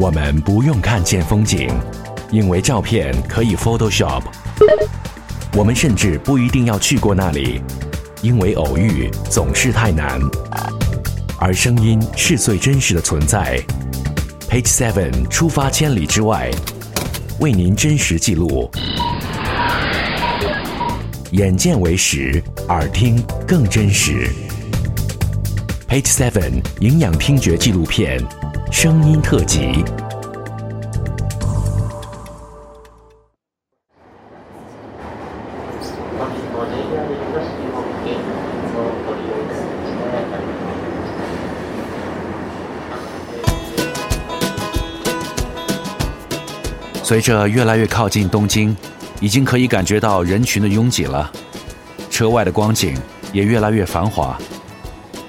我们不用看见风景，因为照片可以 Photoshop。我们甚至不一定要去过那里，因为偶遇总是太难。而声音是最真实的存在。Page Seven 出发千里之外，为您真实记录。眼见为实，耳听更真实。Page Seven 营养听觉纪录片，声音特辑。随着越来越靠近东京，已经可以感觉到人群的拥挤了，车外的光景也越来越繁华，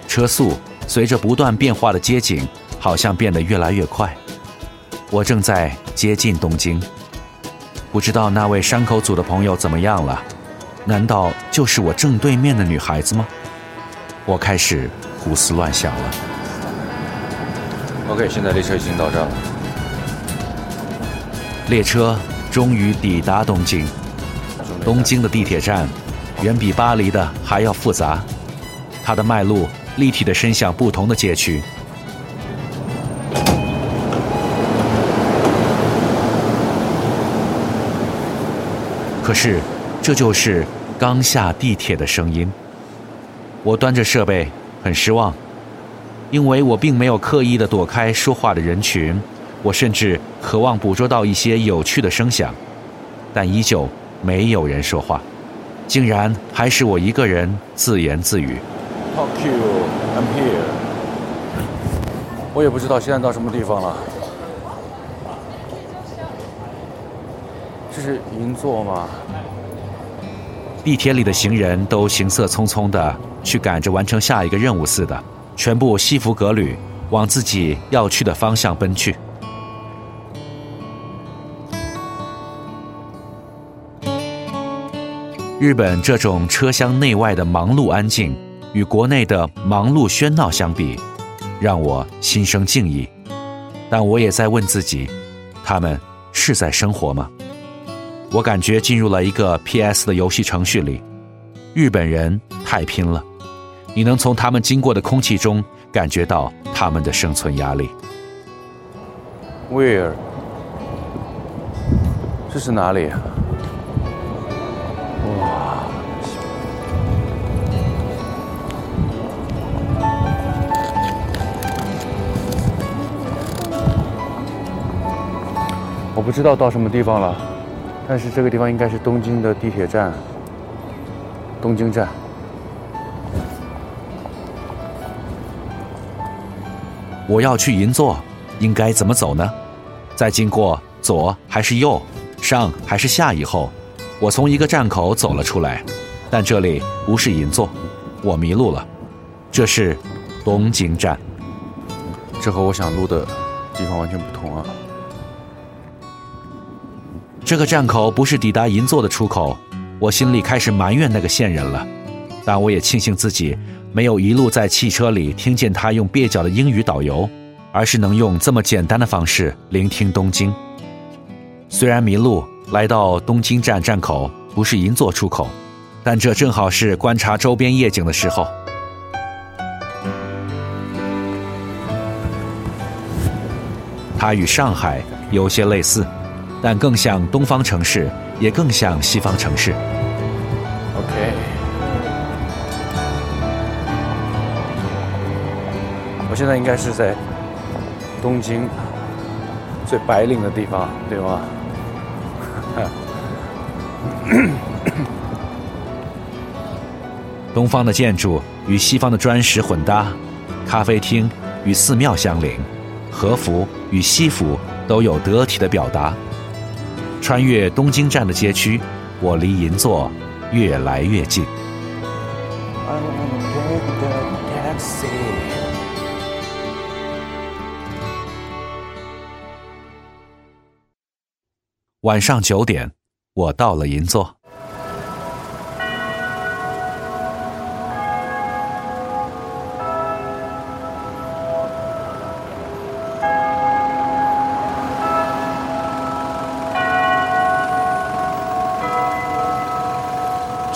车速随着不断变化的街景，好像变得越来越快。我正在接近东京，不知道那位山口组的朋友怎么样了？难道就是我正对面的女孩子吗？我开始胡思乱想了。OK，现在列车已经到站了。列车终于抵达东京。东京的地铁站远比巴黎的还要复杂，它的脉络立体的伸向不同的街区。可是，这就是刚下地铁的声音。我端着设备，很失望，因为我并没有刻意的躲开说话的人群。我甚至渴望捕捉到一些有趣的声响，但依旧没有人说话，竟然还是我一个人自言自语。Fuck you, I'm here。我也不知道现在到什么地方了。这是银座吗？地铁里的行人都行色匆匆的，去赶着完成下一个任务似的，全部西服革履，往自己要去的方向奔去。日本这种车厢内外的忙碌安静，与国内的忙碌喧闹相比，让我心生敬意。但我也在问自己：他们是在生活吗？我感觉进入了一个 PS 的游戏程序里。日本人太拼了，你能从他们经过的空气中感觉到他们的生存压力。Where？这是哪里？哇！我不知道到什么地方了，但是这个地方应该是东京的地铁站，东京站。我要去银座，应该怎么走呢？在经过左还是右，上还是下以后？我从一个站口走了出来，但这里不是银座，我迷路了。这是东京站，这和我想录的地方完全不同啊！这个站口不是抵达银座的出口，我心里开始埋怨那个线人了。但我也庆幸自己没有一路在汽车里听见他用蹩脚的英语导游，而是能用这么简单的方式聆听东京。虽然迷路。来到东京站站口，不是银座出口，但这正好是观察周边夜景的时候。它与上海有些类似，但更像东方城市，也更像西方城市。OK，我现在应该是在东京最白领的地方，对吗？东方的建筑与西方的砖石混搭，咖啡厅与寺庙相邻，和服与西服都有得体的表达。穿越东京站的街区，我离银座越来越近。晚上九点，我到了银座。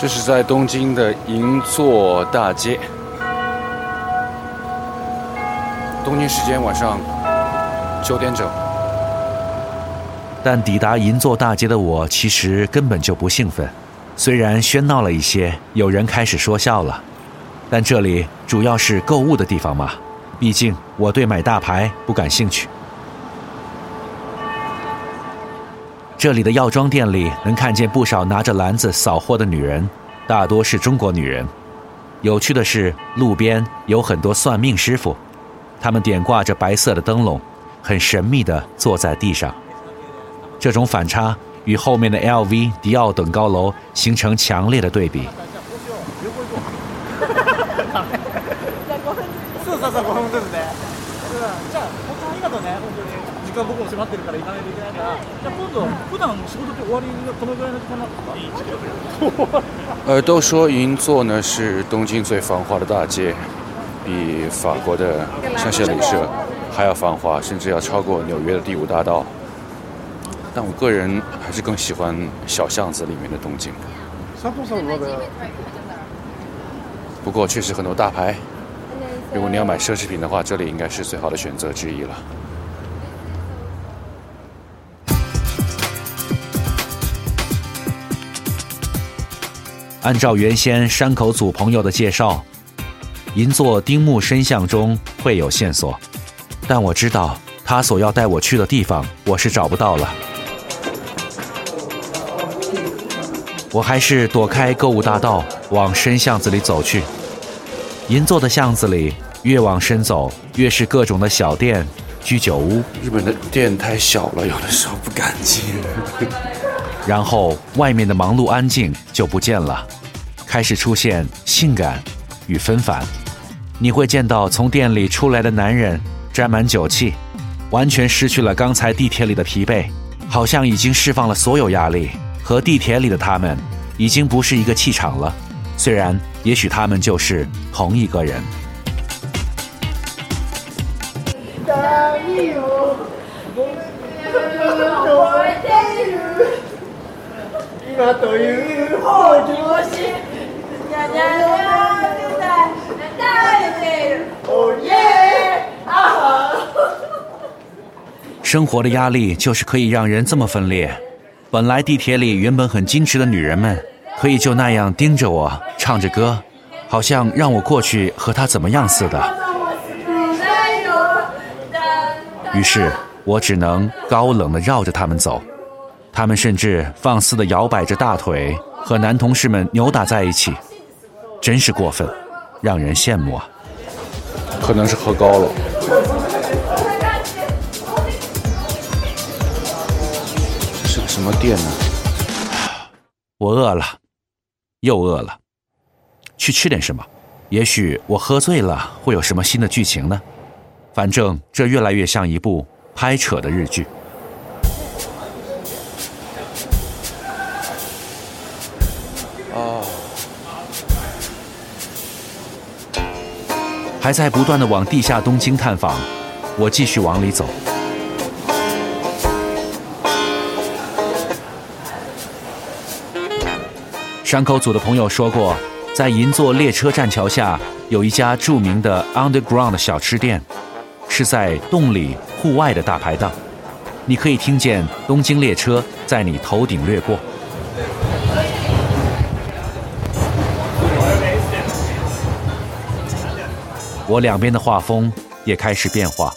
这是在东京的银座大街。东京时间晚上九点整。但抵达银座大街的我，其实根本就不兴奋。虽然喧闹了一些，有人开始说笑了，但这里主要是购物的地方嘛。毕竟我对买大牌不感兴趣。这里的药妆店里能看见不少拿着篮子扫货的女人，大多是中国女人。有趣的是，路边有很多算命师傅，他们点挂着白色的灯笼，很神秘地坐在地上。这种反差与后面的 LV、迪奥等高楼形成强烈的对比。呃，都说银座呢是东京最繁华的大街，比法国的香榭丽舍还要繁华，甚至要超过纽约的第五大道。但我个人还是更喜欢小巷子里面的东京。不过确实很多大牌，如果你要买奢侈品的话，这里应该是最好的选择之一了。按照原先山口组朋友的介绍，银座丁木深巷中会有线索，但我知道他所要带我去的地方，我是找不到了。我还是躲开购物大道，往深巷子里走去。银座的巷子里，越往深走，越是各种的小店、居酒屋。日本的店太小了，有的时候不敢进。然后外面的忙碌安静就不见了，开始出现性感与纷繁。你会见到从店里出来的男人，沾满酒气，完全失去了刚才地铁里的疲惫，好像已经释放了所有压力。和地铁里的他们，已经不是一个气场了。虽然也许他们就是同一个人。生活的压力就是可以让人这么分裂。本来地铁里原本很矜持的女人们，可以就那样盯着我，唱着歌，好像让我过去和她怎么样似的。于是我只能高冷的绕着他们走。他们甚至放肆地摇摆着大腿，和男同事们扭打在一起，真是过分，让人羡慕啊！可能是喝高了。这是个什么店呢？我饿了，又饿了，去吃点什么？也许我喝醉了，会有什么新的剧情呢？反正这越来越像一部拍扯的日剧。还在不断的往地下东京探访，我继续往里走。山口组的朋友说过，在银座列车站桥下有一家著名的 Underground 小吃店，是在洞里户外的大排档，你可以听见东京列车在你头顶掠过。我两边的画风也开始变化，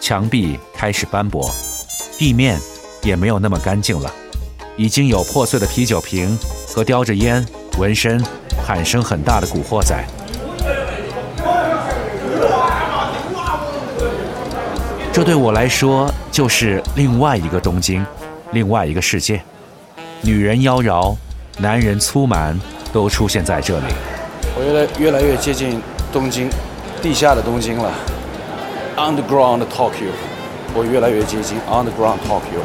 墙壁开始斑驳，地面也没有那么干净了，已经有破碎的啤酒瓶和叼着烟、纹身、喊声很大的古惑仔。这对我来说就是另外一个东京，另外一个世界。女人妖娆，男人粗蛮，都出现在这里。我越来越来越接近东京。地下的东京了，Underground Tokyo，我越来越接近 Underground Tokyo。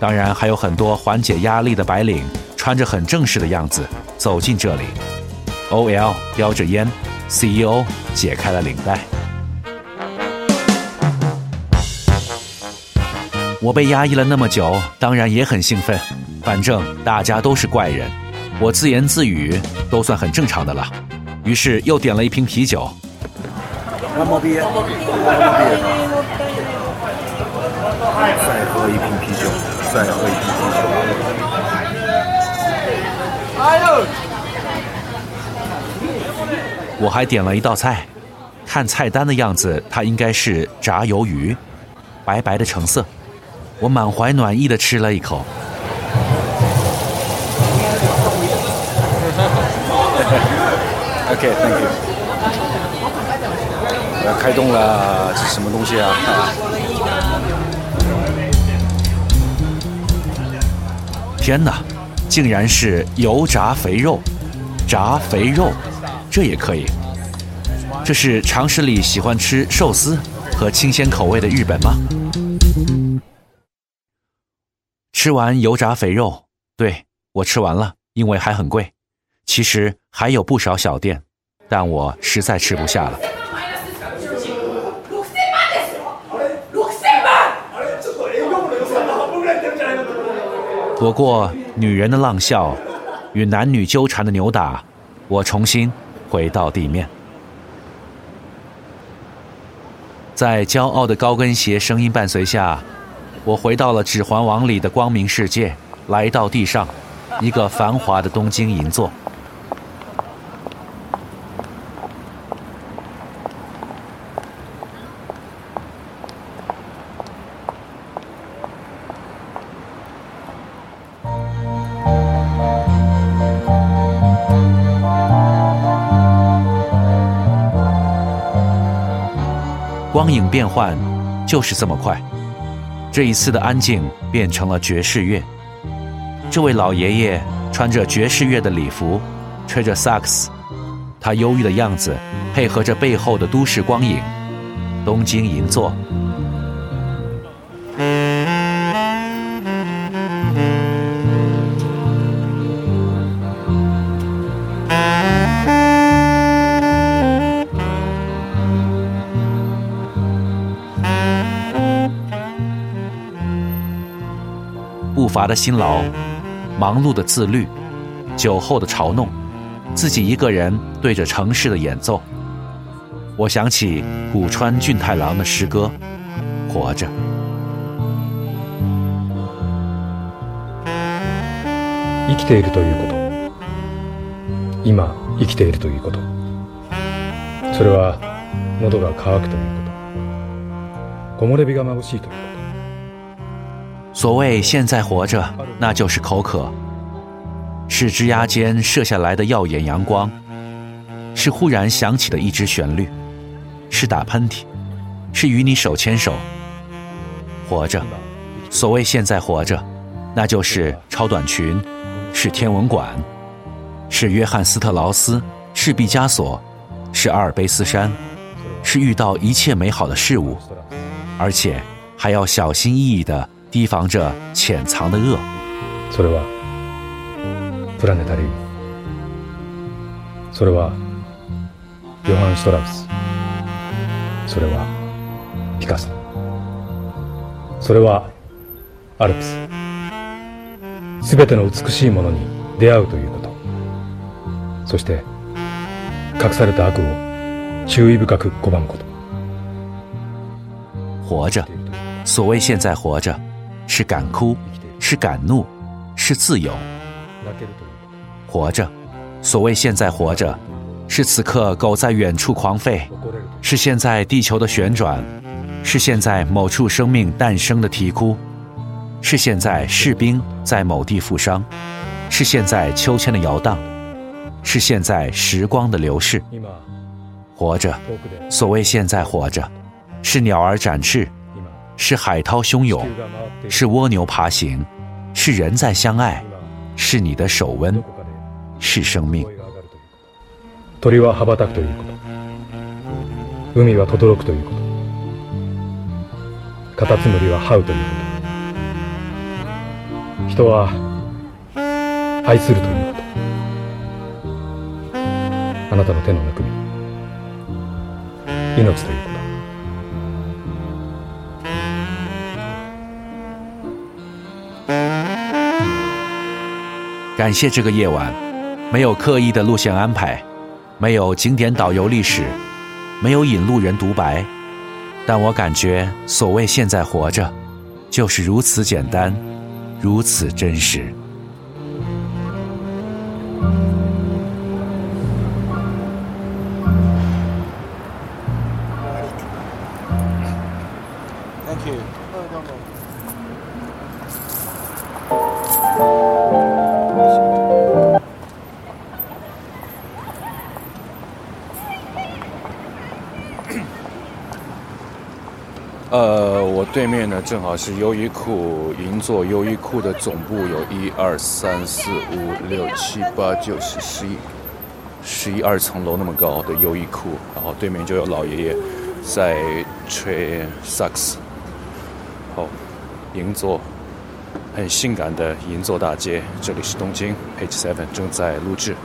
当然还有很多缓解压力的白领，穿着很正式的样子走进这里。OL 叼着烟，CEO 解开了领带。我被压抑了那么久，当然也很兴奋。反正大家都是怪人，我自言自语都算很正常的了，于是又点了一瓶啤酒。再喝一瓶啤酒，再喝一瓶啤酒。我还点了一道菜，看菜单的样子，它应该是炸鱿鱼，白白的成色。我满怀暖意的吃了一口。OK，Thank you。要开动了，这是什么东西啊？天哪，竟然是油炸肥肉，炸肥肉，这也可以？这是常识里喜欢吃寿司和清鲜口味的日本吗？吃完油炸肥肉，对我吃完了，因为还很贵。其实还有不少小店，但我实在吃不下了。躲过女人的浪笑，与男女纠缠的扭打，我重新回到地面。在骄傲的高跟鞋声音伴随下，我回到了《指环王》里的光明世界，来到地上，一个繁华的东京银座。光影变换就是这么快，这一次的安静变成了爵士乐。这位老爷爷穿着爵士乐的礼服，吹着萨克斯，他忧郁的样子配合着背后的都市光影，东京银座。乏的辛劳，忙碌的自律，酒后的嘲弄，自己一个人对着城市的演奏。我想起古川俊太郎的诗歌《活着》。生きているということ、今生きているということ、それは喉が渇くということ、木漏れ日が眩しいということ。 所谓现在活着，那就是口渴，是枝桠间射下来的耀眼阳光，是忽然响起的一支旋律，是打喷嚏，是与你手牵手。活着，所谓现在活着，那就是超短裙，是天文馆，是约翰斯特劳斯，是毕加索，是阿尔卑斯山，是遇到一切美好的事物，而且还要小心翼翼的。提防着潜藏的恶。それはプラネタリウム。それはヨハン・シュトラウス。それはピカソ。それはアルプス。すべての美しいものに出会うということ。そして隠された悪を注意深く拒むこと。活着，所谓现在活着。 是敢哭，是敢怒，是自由。活着，所谓现在活着，是此刻狗在远处狂吠，是现在地球的旋转，是现在某处生命诞生的啼哭，是现在士兵在某地负伤，是现在秋千的摇荡，是现在时光的流逝。活着，所谓现在活着，是鸟儿展翅。是海涛汹涌，是蜗牛爬行，是人在相爱，是你的手温，是生命。鳥は羽ばたくということ。海は轟くということ。カタツムリは這うということ。人は愛するということ。あなたの手のぬくみ。命という 感谢这个夜晚，没有刻意的路线安排，没有景点导游历史，没有引路人独白，但我感觉所谓现在活着，就是如此简单，如此真实。对面呢正好是优衣库，银座优衣库的总部有一二三四五六七八九十十一十一二层楼那么高的优衣库，然后对面就有老爷爷在吹萨克斯。好，银座，很性感的银座大街，这里是东京 H Seven 正在录制。